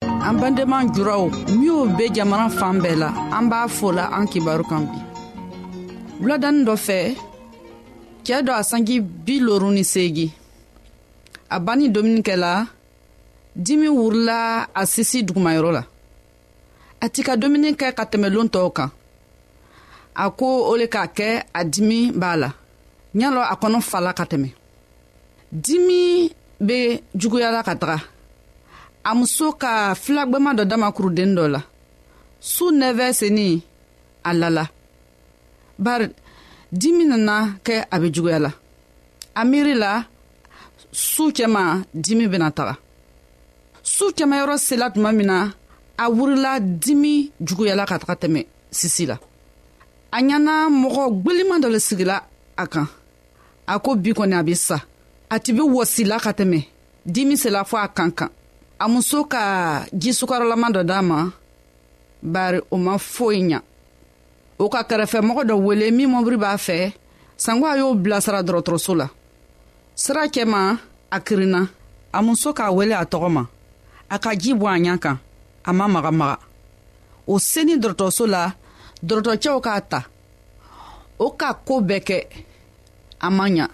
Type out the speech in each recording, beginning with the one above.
an bandenma juraw minw be jamana fan bɛɛ la an b'a fola an kibaru kan bi wuladanin dɔ fɛ cɛɛ dɔ a sanji bi loru ni seegi a banni domuni kɛla dimi wurila a sisi dugumayɔrɔ la a ti ka domuni kɛ ka tɛmɛ lon tɔw kan a ko o le k'a kɛ a dimi b'a la ɲalɔ a kɔnɔ fala ka tɛmɛ dimi bɛ juguyala ka taga a muso ka filagwɛma dɔ dama kurudennin dɔ la su nɛfɛ senni a lala bari dimi nana kɛ a bɛ juguya la a miiri la su cɛma dimi bɛna taga su cɛmayɔrɔ sela tuma min na a wurila dimi juguyala ka taga tɛmɛ sisi la a ɲana mɔgɔ gweliman dɔ le sigila a kan a ko bi kɔni a bɛ sa a ti bɛ wɔsila ka tɛmɛ dimi sela fɔ a kan kan a muso ka jisukaralama dɔ d'a ma bari o ma foyi ɲa o ka kɛrɛfɛmɔgɔ dɔ wele min mɔbiri b'a fɛ sanko a y'o bilasira dɔgɔtɔrɔso la sira cɛma a kirinna a muso k'a wele a tɔgɔ ma a ka ji bɔ a ɲa kan a ma magamaga o seni dɔgɔtɔrɔso la dɔgɔtɔrɔcɛw k'a ta o ka ko bɛɛ kɛ a man ɲa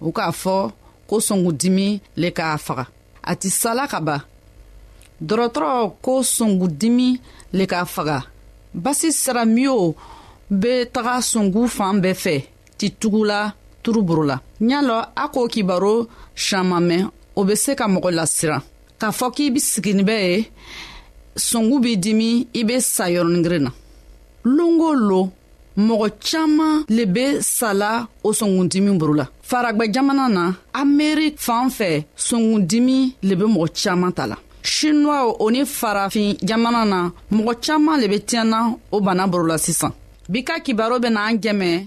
u k'a fɔ ko sɔngudimi le k'a faga a ti sala ka ban dɔrɔtɔrɔ ko sɔngudimi le k'a faga basi sira miyo be taga sɔngu fan bɛɛ fɛ ti tugula turuburu la ɲa lɔ a k'o kibaro siaman mɛn o be se ka mɔgɔ lasiran k'a fɔ k'i be sigini bɛ ye songu b'i dimi i be sa yɔrɔningirin na longo lo mɔgɔ caaman le be sala o sɔngundimi boro la faragwɛ jamana na amerik fan fɛ sɔngundimi le be mɔgɔ caaman ta la shinuwaw o ni farafin jamana na mɔgɔ caaman le be tiɲɛna o bana boro la sisan bi ka kibaro bena an jɛmɛ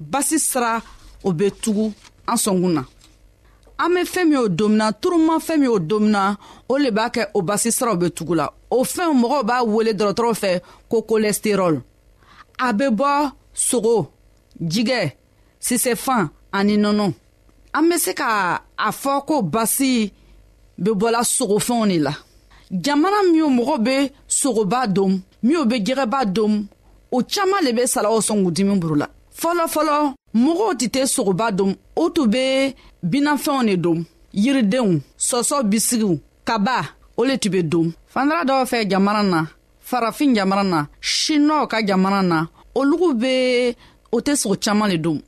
basi sira o bɛ tugu an sɔnkun na an bɛ fɛn min o domina turuma fɛn min o domina o le b'a kɛ o basi siraw bɛ tugu la o fɛnw mɔgɔw b'a wele dɔgɔtɔrɔw fɛ ko kolɛsiterɔl a bɛ bɔ sogo jigɛ sisɛfan ani nɔnɔ an bɛ se ka a fɔ ko basi bɛ bɔla sogofɛnw de la jamana min mɔgɔ bɛ sogoba don minw be jɛgɛba domu o caaman le be salaw sɔn k'u dimi buru la fɔlɔfɔlɔ mɔgɔw tɛ tɛ sogoba dom o tun bɛ binafɛnw de dom yiridenw sɔsɔ bisigiw kaba o le tun bɛ dom fandara dɔw fɛ jamana na farafin jamana na shinɔw ka jamana na olugu bɛ o tɛ sogo caman de dom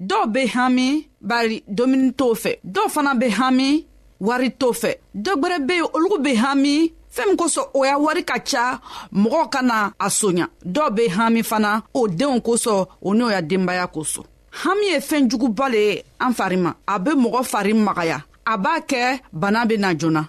dɔw be hami bari domuni t'o fɛ dɔw fana be hami wari t'o fɛ dɔ gwɛrɛ be yen olugu be hami fɛɛn min kosɔn o y'a wari ka ca mɔgɔw ka na a soɲa dɔw be hami fana o denw kosɔn o n'o ya denbaya kosɔn hami ye fɛɛn juguba le ye an fari ma a be mɔgɔ fari magaya a b'a kɛ bana be na joona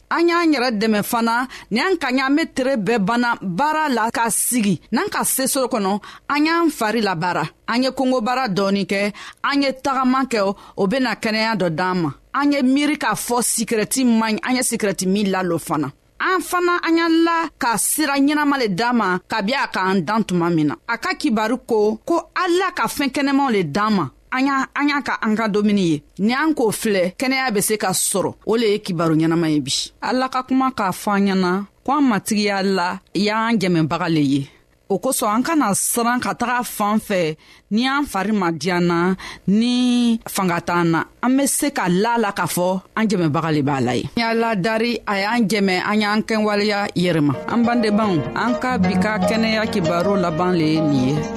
an y'an yɛrɛ dɛmɛ fana ni an ka ɲa an be tere bɛɛ banna baara la ka sigi n'an ka sesoro kɔnɔ an y'an fari labaara an ye kongobara dɔɔni kɛ an ye tagaman kɛ o bena kɛnɛya dɔ d'an ma an ye miiri k'a fɔ sikirɛti man ɲi an ye sikirɛti min lalo fana an fana an y'an la ka sira ɲɛnama le d'an ma kabi a k'an dan tuma min na a ka kibaru ko ko ala ka fɛɛn kɛnɛmaw le d'an ma an y'a an y'a ka an ka domuni ye ni an k'o filɛ kɛnɛya bɛ se ka sɔrɔ o le ye kibaru ɲɛnama ye bi ala ka kuma k'a fɔ an ɲɛna ko an matigiya la y'an jɛmɛbaga le ye o kosɔn an kana siran ka taga fan fɛ ni an fari ma diyan na ni fanga t'an na an be se ka la la k'a fɔ an jɛmɛbaga le b'a la ye y'a ladari a y'an jɛmɛ an y'an kɛwaleya yɛrɛma an bandebanw an ka bi ka kɛnɛya kibaro laban le ye nin ye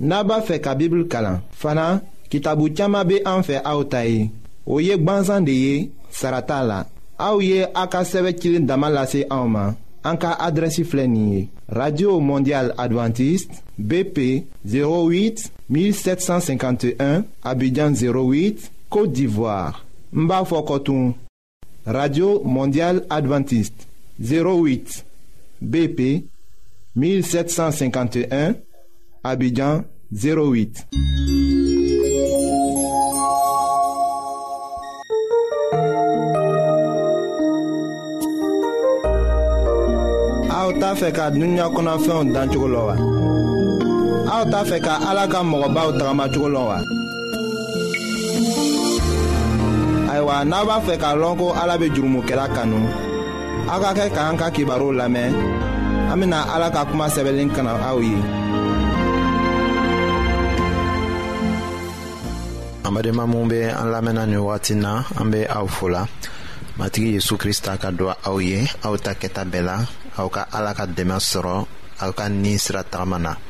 n'a b'a fɛ ka bibulu kalan fana kitabu caman bɛ an fɛ aw ta ye o ye gbansan de ye sara t'a la aw ye a ka sɛbɛn cilen dama lase anw ma an ka adrɛsi filɛ nin ye radio mondial adventiste bp 08 1751 abidjan 08 côte d'ivoire n b'a fɔ kɔtun. Radio Mondiale Adventiste 08 BP 1751 Abidjan 08. aw t'a fɛ ka dunuya kɔnɔfɛnw dan cogo la wa aw t'a fɛ ka ala ka mɔgɔbaw tagamacogo la wa ayiwa n'a b'a fɛ k'a lɔn ko ala bɛ jurumokɛla kanu aw ka kɛ k'an ka kibaru lamɛn an bɛna ala ka kuma sɛbɛnlen kana aw ye. an badenma minnu bɛ an lamɛnna nin wagati na an bɛ aw fo la matigi yesu krista ka dɔ aw ye aw ta kɛta bɛɛ la aw ka ala ka dɛmɛ sɔrɔ aw ka ni sira tagama na.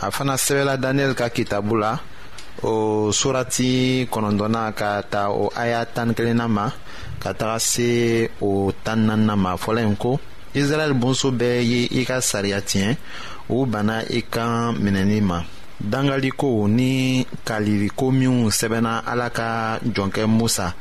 a fana sɛbɛla daniyɛli ka kitabu la o surati kɔnɔntɔnna ka ta o aya tan kelenna ma ka taga se o tan nanna ma fɔlɔ in ko israɛl bonso bɛɛ ye i ka sariya tiɲɛ u banna i kan minɛni ma dangaliko ni kaliliko minw sɛbɛnna ala ka jɔnkɛ musa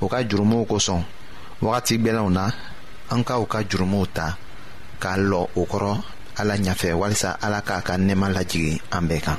u ka jurumuw kosɔn wagati gbɛlɛnw na an ka u ka jurumuw ta k'a lɔ u kɔrɔ ala ɲafɛ walisa ala k'a ka nɛɛma lajigin an bɛɛ kan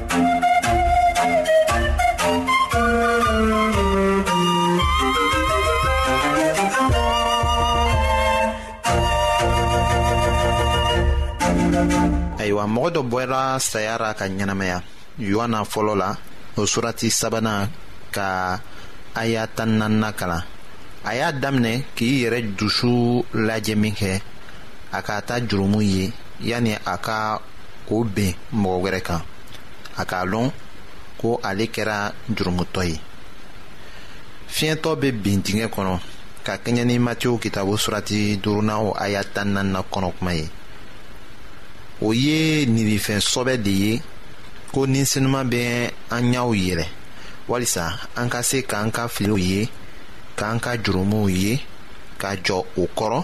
ayiwa mɔgɔ dɔ bɔra saya ra ka ɲɛnamaya yohana fɔlɔ la o surati sabanan ka aya tan nanina kalan a y'a daminɛ k'i yɛrɛ dusu lajɛ min kɛ a ka ta jurumu ye yanni a ka k'o ben mɔgɔ wɛrɛ kan a k'a lɔn ko ale kɛra jurumutɔ ye fiɲɛtɔ bɛ bin dingɛ kɔnɔ ka kɛɲɛ ni matiw kitabu surati duurunan o aya tan naani na kɔnɔ kuma ye o ye nirifɛn sɔbɛ de ye ko ni sinima bɛ an ɲɛw yɛlɛ walisa an ka se k'an ka filiw ye k'an ka jurumuw ye ka jɔ o kɔrɔ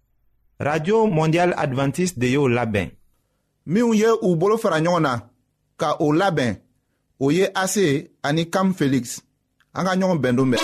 radio mondial adventiste de y'o labɛn minnu ye u bolo fara ɲɔgɔn na ka o labɛn o ye ase ani kam felix an ka ɲɔgɔn bɛndon bɛn